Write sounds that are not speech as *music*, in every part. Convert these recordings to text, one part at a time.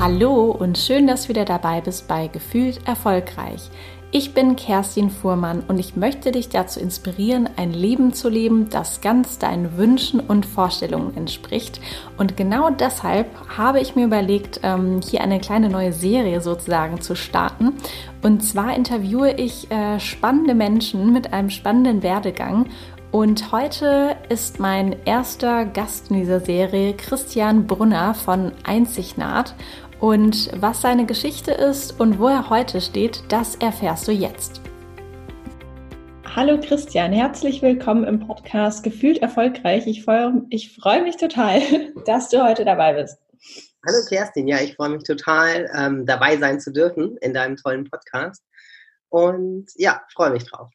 Hallo und schön, dass du wieder dabei bist bei Gefühlt Erfolgreich. Ich bin Kerstin Fuhrmann und ich möchte dich dazu inspirieren, ein Leben zu leben, das ganz deinen Wünschen und Vorstellungen entspricht. Und genau deshalb habe ich mir überlegt, ähm, hier eine kleine neue Serie sozusagen zu starten. Und zwar interviewe ich äh, spannende Menschen mit einem spannenden Werdegang und heute ist mein erster Gast in dieser Serie Christian Brunner von Einzignaht. Und was seine Geschichte ist und wo er heute steht, das erfährst du jetzt. Hallo Christian, herzlich willkommen im Podcast Gefühlt Erfolgreich. Ich freue, ich freue mich total, *laughs* dass du heute dabei bist. Hallo Kerstin, ja, ich freue mich total, ähm, dabei sein zu dürfen in deinem tollen Podcast. Und ja, freue mich drauf.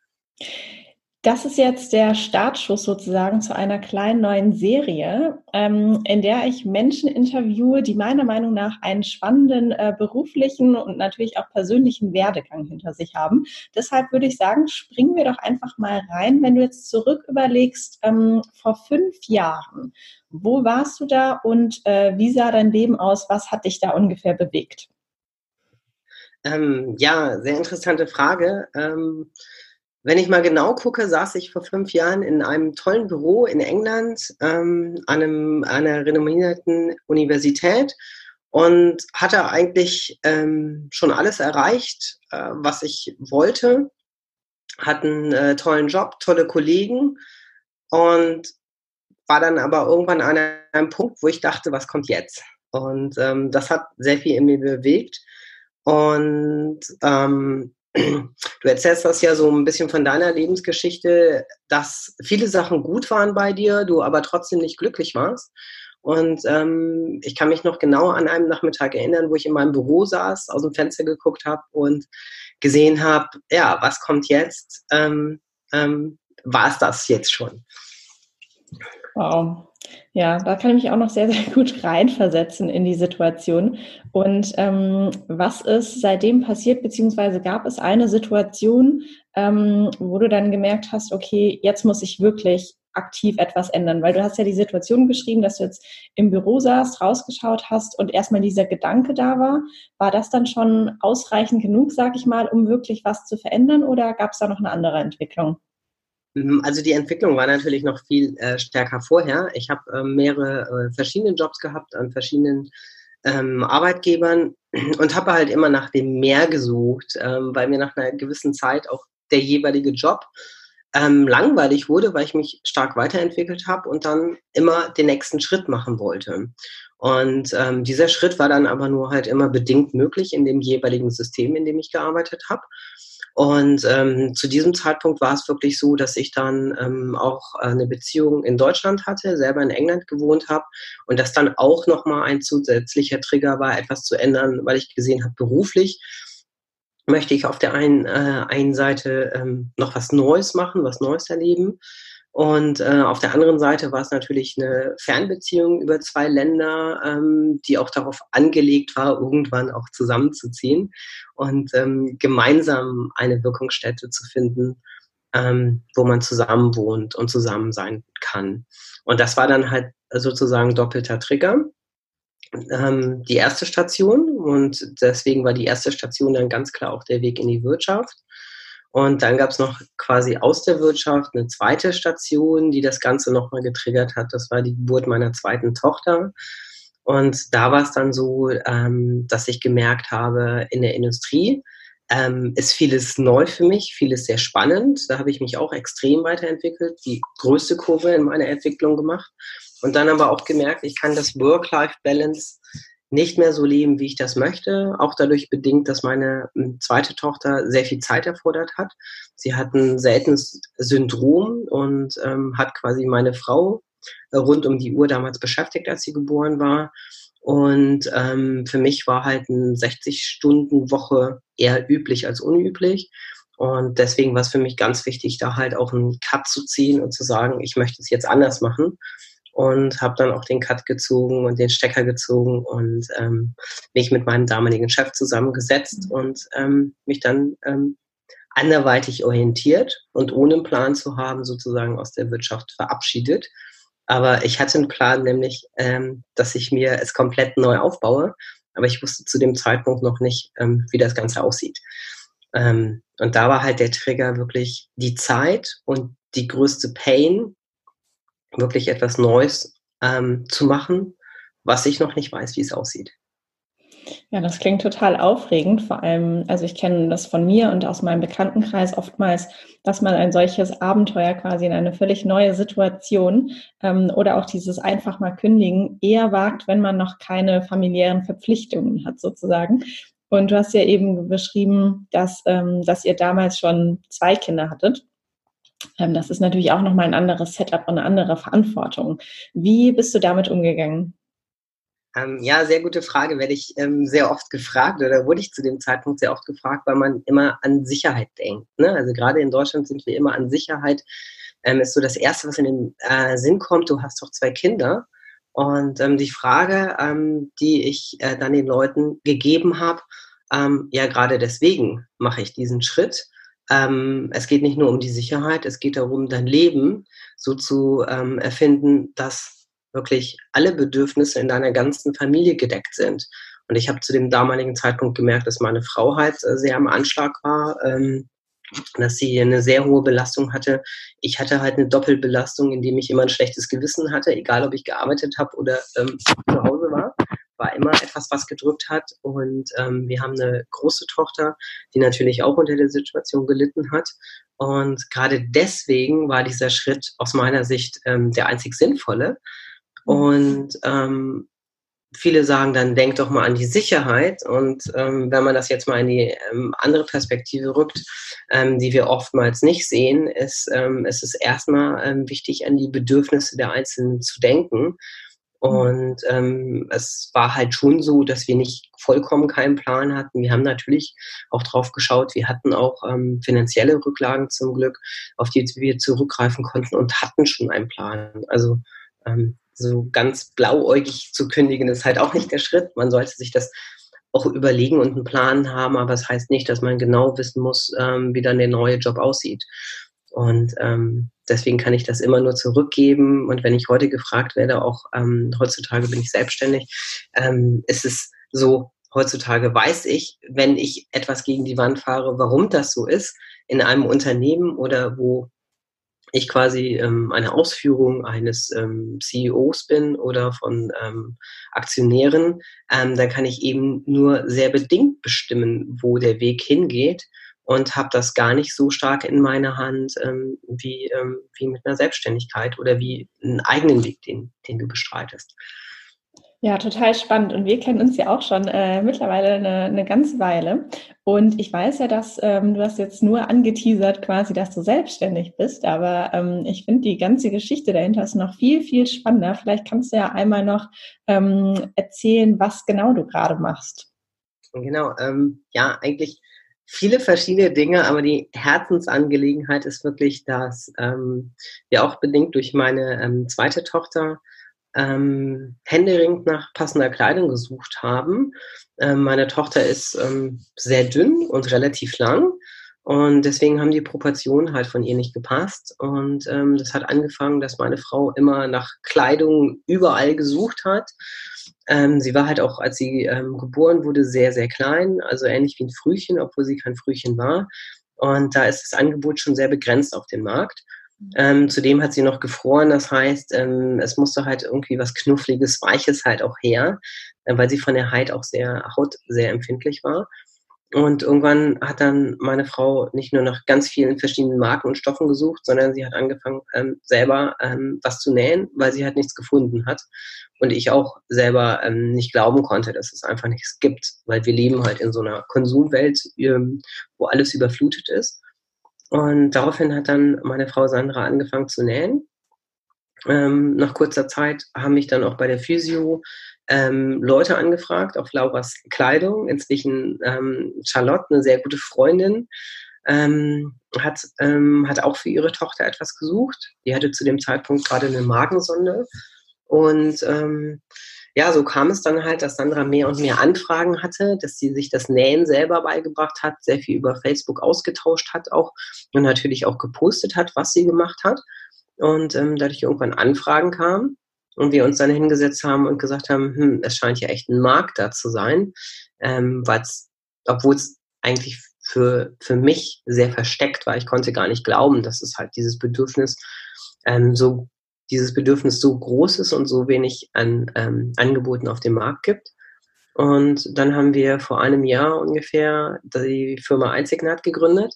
Das ist jetzt der Startschuss sozusagen zu einer kleinen neuen Serie, ähm, in der ich Menschen interviewe, die meiner Meinung nach einen spannenden äh, beruflichen und natürlich auch persönlichen Werdegang hinter sich haben. Deshalb würde ich sagen, springen wir doch einfach mal rein, wenn du jetzt zurück überlegst, ähm, vor fünf Jahren, wo warst du da und äh, wie sah dein Leben aus? Was hat dich da ungefähr bewegt? Ähm, ja, sehr interessante Frage. Ähm, wenn ich mal genau gucke, saß ich vor fünf Jahren in einem tollen Büro in England ähm, an einem, einer renommierten Universität und hatte eigentlich ähm, schon alles erreicht, äh, was ich wollte. Hatte einen äh, tollen Job, tolle Kollegen und war dann aber irgendwann an einem Punkt, wo ich dachte, was kommt jetzt? Und ähm, das hat sehr viel in mir bewegt. Und ähm, Du erzählst das ja so ein bisschen von deiner Lebensgeschichte, dass viele Sachen gut waren bei dir, du aber trotzdem nicht glücklich warst. Und ähm, ich kann mich noch genau an einem Nachmittag erinnern, wo ich in meinem Büro saß, aus dem Fenster geguckt habe und gesehen habe, ja, was kommt jetzt? Ähm, ähm, war es das jetzt schon? Wow. Ja, da kann ich mich auch noch sehr, sehr *laughs* gut reinversetzen in die Situation. Und ähm, was ist seitdem passiert, beziehungsweise gab es eine Situation, ähm, wo du dann gemerkt hast, okay, jetzt muss ich wirklich aktiv etwas ändern? Weil du hast ja die Situation beschrieben, dass du jetzt im Büro saßt, rausgeschaut hast und erstmal dieser Gedanke da war. War das dann schon ausreichend genug, sag ich mal, um wirklich was zu verändern oder gab es da noch eine andere Entwicklung? Mhm, also die Entwicklung war natürlich noch viel äh, stärker vorher. Ich habe äh, mehrere äh, verschiedene Jobs gehabt an verschiedenen ähm, Arbeitgebern und habe halt immer nach dem Mehr gesucht, ähm, weil mir nach einer gewissen Zeit auch der jeweilige Job ähm, langweilig wurde, weil ich mich stark weiterentwickelt habe und dann immer den nächsten Schritt machen wollte. Und ähm, dieser Schritt war dann aber nur halt immer bedingt möglich in dem jeweiligen System, in dem ich gearbeitet habe. Und ähm, zu diesem Zeitpunkt war es wirklich so, dass ich dann ähm, auch eine Beziehung in Deutschland hatte, selber in England gewohnt habe und das dann auch nochmal ein zusätzlicher Trigger war, etwas zu ändern, weil ich gesehen habe, beruflich möchte ich auf der einen, äh, einen Seite ähm, noch was Neues machen, was Neues erleben. Und äh, auf der anderen Seite war es natürlich eine Fernbeziehung über zwei Länder, ähm, die auch darauf angelegt war, irgendwann auch zusammenzuziehen und ähm, gemeinsam eine Wirkungsstätte zu finden, ähm, wo man zusammen wohnt und zusammen sein kann. Und das war dann halt sozusagen doppelter Trigger. Ähm, die erste Station und deswegen war die erste Station dann ganz klar auch der Weg in die Wirtschaft. Und dann gab es noch quasi aus der Wirtschaft eine zweite Station, die das Ganze nochmal getriggert hat. Das war die Geburt meiner zweiten Tochter. Und da war es dann so, ähm, dass ich gemerkt habe, in der Industrie ähm, ist vieles neu für mich, vieles sehr spannend. Da habe ich mich auch extrem weiterentwickelt, die größte Kurve in meiner Entwicklung gemacht. Und dann aber auch gemerkt, ich kann das Work-Life-Balance nicht mehr so leben, wie ich das möchte. Auch dadurch bedingt, dass meine hm, zweite Tochter sehr viel Zeit erfordert hat. Sie hat ein seltenes Syndrom und ähm, hat quasi meine Frau äh, rund um die Uhr damals beschäftigt, als sie geboren war. Und ähm, für mich war halt eine 60-Stunden-Woche eher üblich als unüblich. Und deswegen war es für mich ganz wichtig, da halt auch einen Cut zu ziehen und zu sagen, ich möchte es jetzt anders machen und habe dann auch den Cut gezogen und den Stecker gezogen und ähm, mich mit meinem damaligen Chef zusammengesetzt mhm. und ähm, mich dann ähm, anderweitig orientiert und ohne einen Plan zu haben, sozusagen aus der Wirtschaft verabschiedet. Aber ich hatte einen Plan, nämlich, ähm, dass ich mir es komplett neu aufbaue aber ich wusste zu dem Zeitpunkt noch nicht, ähm, wie das Ganze aussieht. Ähm, und da war halt der Trigger wirklich die Zeit und die größte Pain, wirklich etwas Neues ähm, zu machen, was ich noch nicht weiß, wie es aussieht. Ja, das klingt total aufregend. Vor allem, also ich kenne das von mir und aus meinem Bekanntenkreis oftmals, dass man ein solches Abenteuer quasi in eine völlig neue Situation ähm, oder auch dieses einfach mal kündigen eher wagt, wenn man noch keine familiären Verpflichtungen hat sozusagen. Und du hast ja eben beschrieben, dass, ähm, dass ihr damals schon zwei Kinder hattet. Ähm, das ist natürlich auch nochmal ein anderes Setup und eine andere Verantwortung. Wie bist du damit umgegangen? Ähm, ja, sehr gute Frage. Werde ich ähm, sehr oft gefragt oder wurde ich zu dem Zeitpunkt sehr oft gefragt, weil man immer an Sicherheit denkt. Ne? Also gerade in Deutschland sind wir immer an Sicherheit. Ähm, ist so das Erste, was in den äh, Sinn kommt. Du hast doch zwei Kinder. Und ähm, die Frage, ähm, die ich äh, dann den Leuten gegeben habe, ähm, ja, gerade deswegen mache ich diesen Schritt. Ähm, es geht nicht nur um die Sicherheit, es geht darum, dein Leben so zu ähm, erfinden, dass wirklich alle Bedürfnisse in deiner ganzen Familie gedeckt sind. Und ich habe zu dem damaligen Zeitpunkt gemerkt, dass meine Frau halt äh, sehr am Anschlag war, ähm, dass sie eine sehr hohe Belastung hatte. Ich hatte halt eine Doppelbelastung, indem ich immer ein schlechtes Gewissen hatte, egal ob ich gearbeitet habe oder ähm, zu Hause war. War immer etwas, was gedrückt hat. Und ähm, wir haben eine große Tochter, die natürlich auch unter der Situation gelitten hat. Und gerade deswegen war dieser Schritt aus meiner Sicht ähm, der einzig sinnvolle. Und ähm, viele sagen dann, denk doch mal an die Sicherheit. Und ähm, wenn man das jetzt mal in die ähm, andere Perspektive rückt, ähm, die wir oftmals nicht sehen, ist, ähm, ist es erstmal ähm, wichtig, an die Bedürfnisse der Einzelnen zu denken. Mhm. Und ähm, es war halt schon so, dass wir nicht vollkommen keinen Plan hatten. Wir haben natürlich auch drauf geschaut. Wir hatten auch ähm, finanzielle Rücklagen zum Glück, auf die wir zurückgreifen konnten und hatten schon einen Plan. Also ähm, so ganz blauäugig zu kündigen, ist halt auch nicht der Schritt. Man sollte sich das auch überlegen und einen Plan haben, aber es das heißt nicht, dass man genau wissen muss, ähm, wie dann der neue Job aussieht. Und ähm, deswegen kann ich das immer nur zurückgeben. Und wenn ich heute gefragt werde, auch ähm, heutzutage bin ich selbstständig, ähm, ist es so, heutzutage weiß ich, wenn ich etwas gegen die Wand fahre, warum das so ist in einem Unternehmen oder wo ich quasi ähm, eine Ausführung eines ähm, CEOs bin oder von ähm, Aktionären, ähm, dann kann ich eben nur sehr bedingt bestimmen, wo der Weg hingeht und habe das gar nicht so stark in meiner Hand ähm, wie, ähm, wie mit einer Selbstständigkeit oder wie einen eigenen Weg, den, den du bestreitest. Ja, total spannend. Und wir kennen uns ja auch schon äh, mittlerweile eine, eine ganze Weile. Und ich weiß ja, dass ähm, du hast jetzt nur angeteasert quasi, dass du selbstständig bist. Aber ähm, ich finde die ganze Geschichte dahinter ist noch viel, viel spannender. Vielleicht kannst du ja einmal noch ähm, erzählen, was genau du gerade machst. Genau, ähm, ja, eigentlich viele verschiedene Dinge, aber die Herzensangelegenheit ist wirklich, dass ähm, wir auch bedingt durch meine ähm, zweite Tochter ähm, händeringend nach passender Kleidung gesucht haben. Ähm, meine Tochter ist ähm, sehr dünn und relativ lang. Und deswegen haben die Proportionen halt von ihr nicht gepasst. Und ähm, das hat angefangen, dass meine Frau immer nach Kleidung überall gesucht hat. Ähm, sie war halt auch, als sie ähm, geboren wurde, sehr, sehr klein, also ähnlich wie ein Frühchen, obwohl sie kein Frühchen war. Und da ist das Angebot schon sehr begrenzt auf dem Markt. Ähm, zudem hat sie noch gefroren, das heißt, ähm, es musste halt irgendwie was Knuffliges, Weiches halt auch her, äh, weil sie von der Haut auch sehr, Haut sehr empfindlich war. Und irgendwann hat dann meine Frau nicht nur nach ganz vielen verschiedenen Marken und Stoffen gesucht, sondern sie hat angefangen, ähm, selber ähm, was zu nähen, weil sie halt nichts gefunden hat. Und ich auch selber ähm, nicht glauben konnte, dass es einfach nichts gibt, weil wir leben halt in so einer Konsumwelt, ähm, wo alles überflutet ist. Und daraufhin hat dann meine Frau Sandra angefangen zu nähen. Ähm, nach kurzer Zeit haben mich dann auch bei der Physio ähm, Leute angefragt auf Lauras Kleidung. Inzwischen ähm, Charlotte, eine sehr gute Freundin, ähm, hat, ähm, hat auch für ihre Tochter etwas gesucht. Die hatte zu dem Zeitpunkt gerade eine Magensonde. Und ähm, ja, so kam es dann halt, dass Sandra mehr und mehr Anfragen hatte, dass sie sich das Nähen selber beigebracht hat, sehr viel über Facebook ausgetauscht hat auch und natürlich auch gepostet hat, was sie gemacht hat. Und ähm, dadurch irgendwann Anfragen kamen. Und wir uns dann hingesetzt haben und gesagt haben, hm, es scheint ja echt ein Markt da zu sein, ähm, obwohl es eigentlich für, für mich sehr versteckt war. Ich konnte gar nicht glauben, dass es halt dieses Bedürfnis ähm, so dieses Bedürfnis so groß ist und so wenig an ähm, Angeboten auf dem Markt gibt. Und dann haben wir vor einem Jahr ungefähr die Firma Einzignat gegründet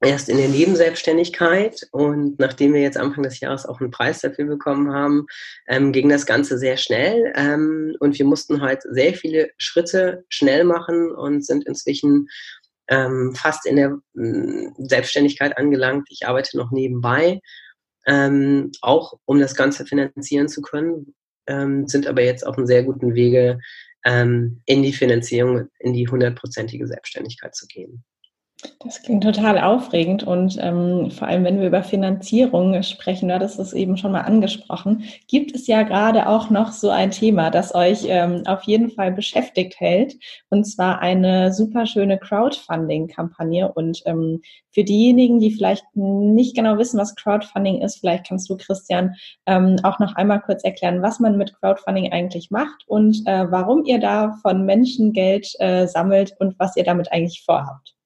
erst in der Nebenselbstständigkeit und nachdem wir jetzt Anfang des Jahres auch einen Preis dafür bekommen haben, ähm, ging das Ganze sehr schnell ähm, und wir mussten halt sehr viele Schritte schnell machen und sind inzwischen ähm, fast in der äh, Selbstständigkeit angelangt. Ich arbeite noch nebenbei, ähm, auch um das Ganze finanzieren zu können, ähm, sind aber jetzt auf einem sehr guten Wege, ähm, in die Finanzierung, in die hundertprozentige Selbstständigkeit zu gehen. Das klingt total aufregend und ähm, vor allem, wenn wir über Finanzierung sprechen, du hattest es eben schon mal angesprochen, gibt es ja gerade auch noch so ein Thema, das euch ähm, auf jeden Fall beschäftigt hält, und zwar eine super schöne Crowdfunding-Kampagne. Und ähm, für diejenigen, die vielleicht nicht genau wissen, was Crowdfunding ist, vielleicht kannst du, Christian, ähm, auch noch einmal kurz erklären, was man mit Crowdfunding eigentlich macht und äh, warum ihr da von Menschen Geld äh, sammelt und was ihr damit eigentlich vorhabt.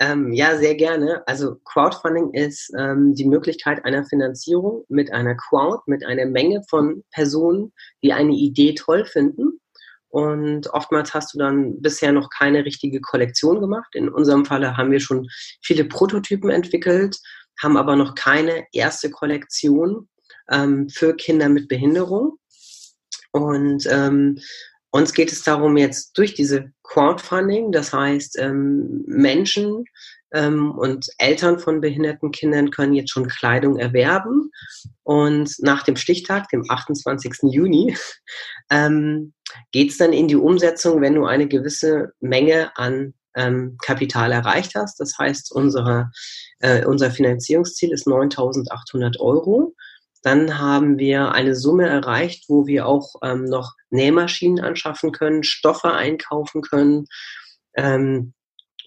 Ähm, ja, sehr gerne. Also Crowdfunding ist ähm, die Möglichkeit einer Finanzierung mit einer Crowd, mit einer Menge von Personen, die eine Idee toll finden. Und oftmals hast du dann bisher noch keine richtige Kollektion gemacht. In unserem Falle haben wir schon viele Prototypen entwickelt, haben aber noch keine erste Kollektion ähm, für Kinder mit Behinderung. Und ähm, uns geht es darum, jetzt durch diese Crowdfunding, das heißt, ähm, Menschen ähm, und Eltern von behinderten Kindern können jetzt schon Kleidung erwerben. Und nach dem Stichtag, dem 28. Juni, *laughs* ähm, geht es dann in die Umsetzung, wenn du eine gewisse Menge an ähm, Kapital erreicht hast. Das heißt, unsere, äh, unser Finanzierungsziel ist 9.800 Euro. Dann haben wir eine Summe erreicht, wo wir auch ähm, noch Nähmaschinen anschaffen können, Stoffe einkaufen können ähm,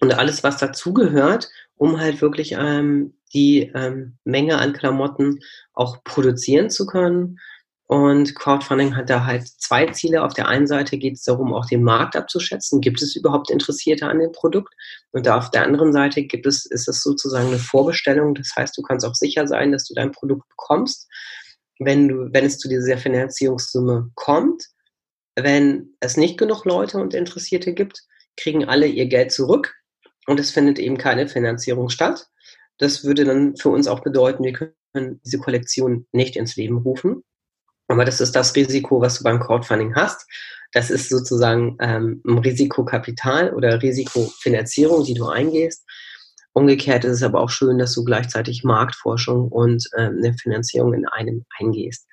und alles, was dazugehört, um halt wirklich ähm, die ähm, Menge an Klamotten auch produzieren zu können. Und Crowdfunding hat da halt zwei Ziele. Auf der einen Seite geht es darum, auch den Markt abzuschätzen. Gibt es überhaupt Interessierte an dem Produkt? Und da auf der anderen Seite gibt es, ist es sozusagen eine Vorbestellung. Das heißt, du kannst auch sicher sein, dass du dein Produkt bekommst, wenn du, wenn es zu dieser Finanzierungssumme kommt. Wenn es nicht genug Leute und Interessierte gibt, kriegen alle ihr Geld zurück und es findet eben keine Finanzierung statt. Das würde dann für uns auch bedeuten, wir können diese Kollektion nicht ins Leben rufen. Aber das ist das Risiko, was du beim Crowdfunding hast. Das ist sozusagen ähm, Risikokapital oder Risikofinanzierung, die du eingehst. Umgekehrt ist es aber auch schön, dass du gleichzeitig Marktforschung und ähm, eine Finanzierung in einem eingehst.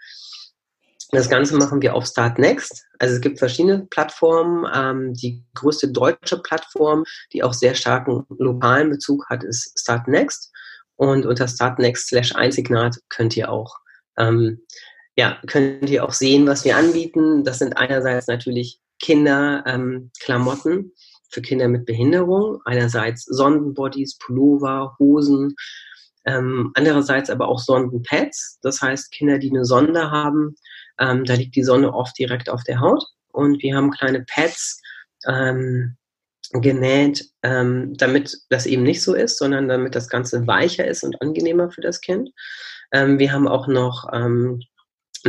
Das Ganze machen wir auf Startnext. Also es gibt verschiedene Plattformen. Ähm, die größte deutsche Plattform, die auch sehr starken lokalen Bezug hat, ist Startnext. Und unter Startnext slash Einsignat könnt ihr auch ähm, ja, könnt ihr auch sehen, was wir anbieten. Das sind einerseits natürlich Kinderklamotten ähm, für Kinder mit Behinderung, einerseits Sondenbodies, Pullover, Hosen, ähm, andererseits aber auch Sondenpads, das heißt Kinder, die eine Sonde haben, ähm, da liegt die Sonne oft direkt auf der Haut und wir haben kleine Pads ähm, genäht, ähm, damit das eben nicht so ist, sondern damit das Ganze weicher ist und angenehmer für das Kind. Ähm, wir haben auch noch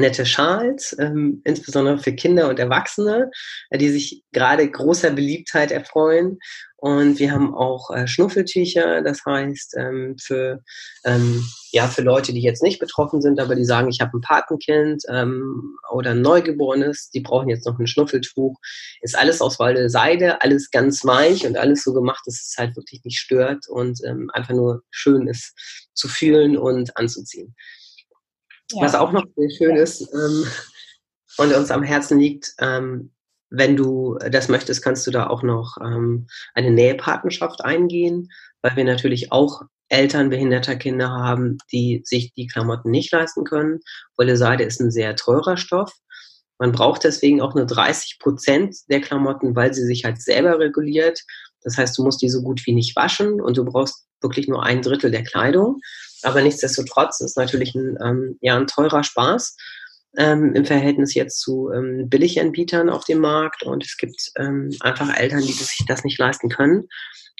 nette Schals, ähm, insbesondere für Kinder und Erwachsene, äh, die sich gerade großer Beliebtheit erfreuen. Und wir haben auch äh, Schnuffeltücher, das heißt ähm, für, ähm, ja, für Leute, die jetzt nicht betroffen sind, aber die sagen, ich habe ein Patenkind ähm, oder ein Neugeborenes, die brauchen jetzt noch ein Schnuffeltuch. Ist alles aus Walde Seide, alles ganz weich und alles so gemacht, dass es halt wirklich nicht stört und ähm, einfach nur schön ist zu fühlen und anzuziehen. Ja. Was auch noch sehr schön ist ähm, und uns am Herzen liegt, ähm, wenn du das möchtest, kannst du da auch noch ähm, eine Nähepatenschaft eingehen, weil wir natürlich auch Eltern behinderter Kinder haben, die sich die Klamotten nicht leisten können. Wolle Seide ist ein sehr teurer Stoff. Man braucht deswegen auch nur 30 Prozent der Klamotten, weil sie sich halt selber reguliert. Das heißt, du musst die so gut wie nicht waschen und du brauchst wirklich nur ein Drittel der Kleidung. Aber nichtsdestotrotz ist natürlich ein, ähm, ja, ein teurer Spaß. ähm, im Verhältnis jetzt zu ähm, Billiganbietern auf dem Markt und es gibt ähm, einfach Eltern, die sich das nicht leisten können.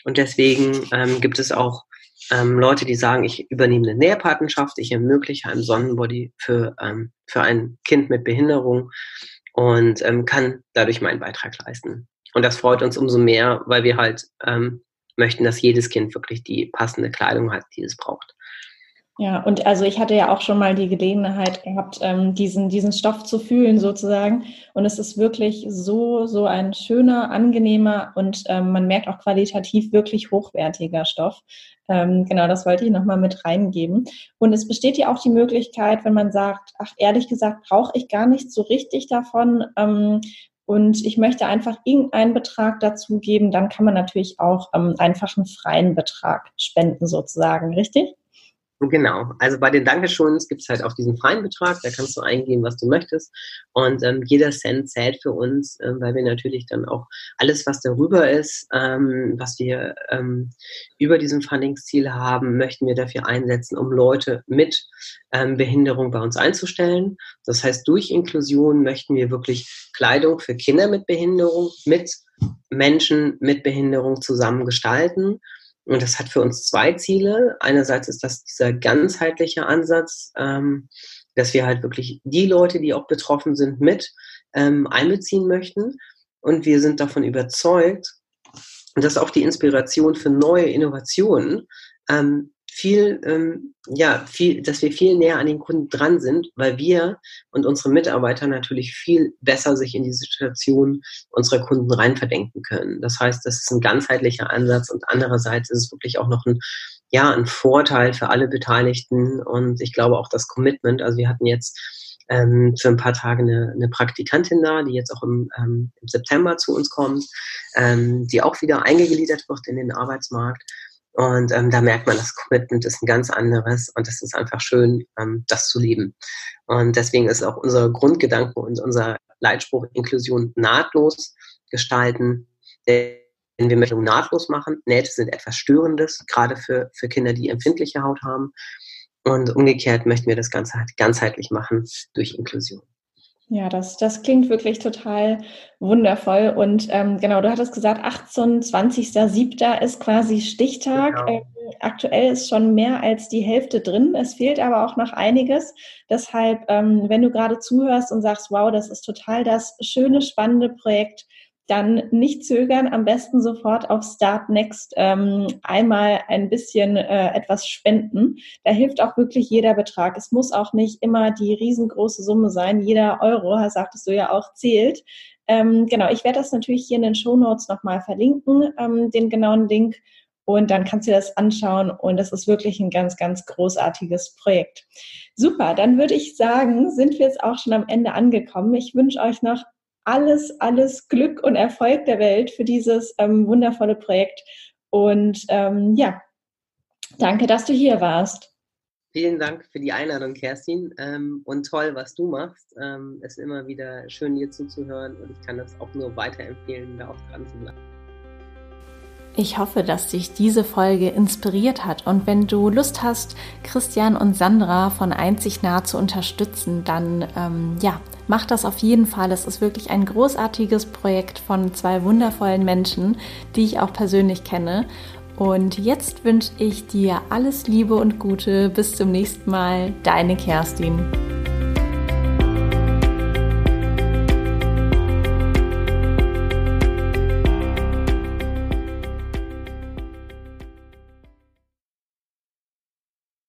Und deswegen ähm, gibt es auch ähm, Leute, die sagen, ich übernehme eine Nährpatenschaft, ich ermögliche einen Sonnenbody für, für ein Kind mit Behinderung und ähm, kann dadurch meinen Beitrag leisten. Und das freut uns umso mehr, weil wir halt ähm, möchten, dass jedes Kind wirklich die passende Kleidung hat, die es braucht. Ja, und also ich hatte ja auch schon mal die Gelegenheit gehabt, ähm, diesen, diesen Stoff zu fühlen sozusagen. Und es ist wirklich so, so ein schöner, angenehmer und ähm, man merkt auch qualitativ wirklich hochwertiger Stoff. Ähm, genau, das wollte ich nochmal mit reingeben. Und es besteht ja auch die Möglichkeit, wenn man sagt, ach, ehrlich gesagt, brauche ich gar nicht so richtig davon. Ähm, und ich möchte einfach irgendeinen Betrag dazu geben, dann kann man natürlich auch ähm, einfach einen freien Betrag spenden sozusagen, richtig? Genau, also bei den Dankeschöns gibt es halt auch diesen freien Betrag, da kannst du eingehen, was du möchtest. Und ähm, jeder Cent zählt für uns, äh, weil wir natürlich dann auch alles, was darüber ist, ähm, was wir ähm, über diesem Fundingsziel haben, möchten wir dafür einsetzen, um Leute mit ähm, Behinderung bei uns einzustellen. Das heißt, durch Inklusion möchten wir wirklich Kleidung für Kinder mit Behinderung mit Menschen mit Behinderung zusammen gestalten und das hat für uns zwei Ziele. Einerseits ist das dieser ganzheitliche Ansatz, ähm, dass wir halt wirklich die Leute, die auch betroffen sind, mit ähm, einbeziehen möchten. Und wir sind davon überzeugt, dass auch die Inspiration für neue Innovationen ähm, viel, ähm, ja, viel, dass wir viel näher an den Kunden dran sind, weil wir und unsere Mitarbeiter natürlich viel besser sich in die Situation unserer Kunden reinverdenken können. Das heißt, das ist ein ganzheitlicher Ansatz und andererseits ist es wirklich auch noch ein, ja, ein Vorteil für alle Beteiligten und ich glaube auch das Commitment. Also wir hatten jetzt ähm, für ein paar Tage eine, eine Praktikantin da, die jetzt auch im, ähm, im September zu uns kommt, ähm, die auch wieder eingegliedert wird in den Arbeitsmarkt. Und ähm, da merkt man, das Commitment ist ein ganz anderes und es ist einfach schön, ähm, das zu leben. Und deswegen ist auch unser Grundgedanke und unser Leitspruch Inklusion nahtlos gestalten. Denn wir möchten nahtlos machen. Nähte sind etwas Störendes, gerade für, für Kinder, die empfindliche Haut haben. Und umgekehrt möchten wir das Ganze halt ganzheitlich machen durch Inklusion. Ja, das, das klingt wirklich total wundervoll. Und ähm, genau, du hattest gesagt, 18, 20.07. ist quasi Stichtag. Genau. Ähm, aktuell ist schon mehr als die Hälfte drin. Es fehlt aber auch noch einiges. Deshalb, ähm, wenn du gerade zuhörst und sagst, wow, das ist total das schöne, spannende Projekt, dann nicht zögern, am besten sofort auf Start Next ähm, einmal ein bisschen äh, etwas spenden. Da hilft auch wirklich jeder Betrag. Es muss auch nicht immer die riesengroße Summe sein. Jeder Euro, sagtest du ja auch, zählt. Ähm, genau, ich werde das natürlich hier in den Show Notes nochmal verlinken, ähm, den genauen Link. Und dann kannst du das anschauen. Und das ist wirklich ein ganz, ganz großartiges Projekt. Super, dann würde ich sagen, sind wir jetzt auch schon am Ende angekommen. Ich wünsche euch noch alles, alles Glück und Erfolg der Welt für dieses ähm, wundervolle Projekt. Und ähm, ja, danke, dass du hier warst. Vielen Dank für die Einladung, Kerstin. Ähm, und toll, was du machst. Ähm, es ist immer wieder schön, dir zuzuhören und ich kann das auch nur weiterempfehlen, da auch dran zu bleiben. Ich hoffe, dass dich diese Folge inspiriert hat und wenn du Lust hast, Christian und Sandra von Einzig nah zu unterstützen, dann ähm, ja, mach das auf jeden Fall. Es ist wirklich ein großartiges Projekt von zwei wundervollen Menschen, die ich auch persönlich kenne. Und jetzt wünsche ich dir alles Liebe und Gute. Bis zum nächsten Mal. Deine Kerstin.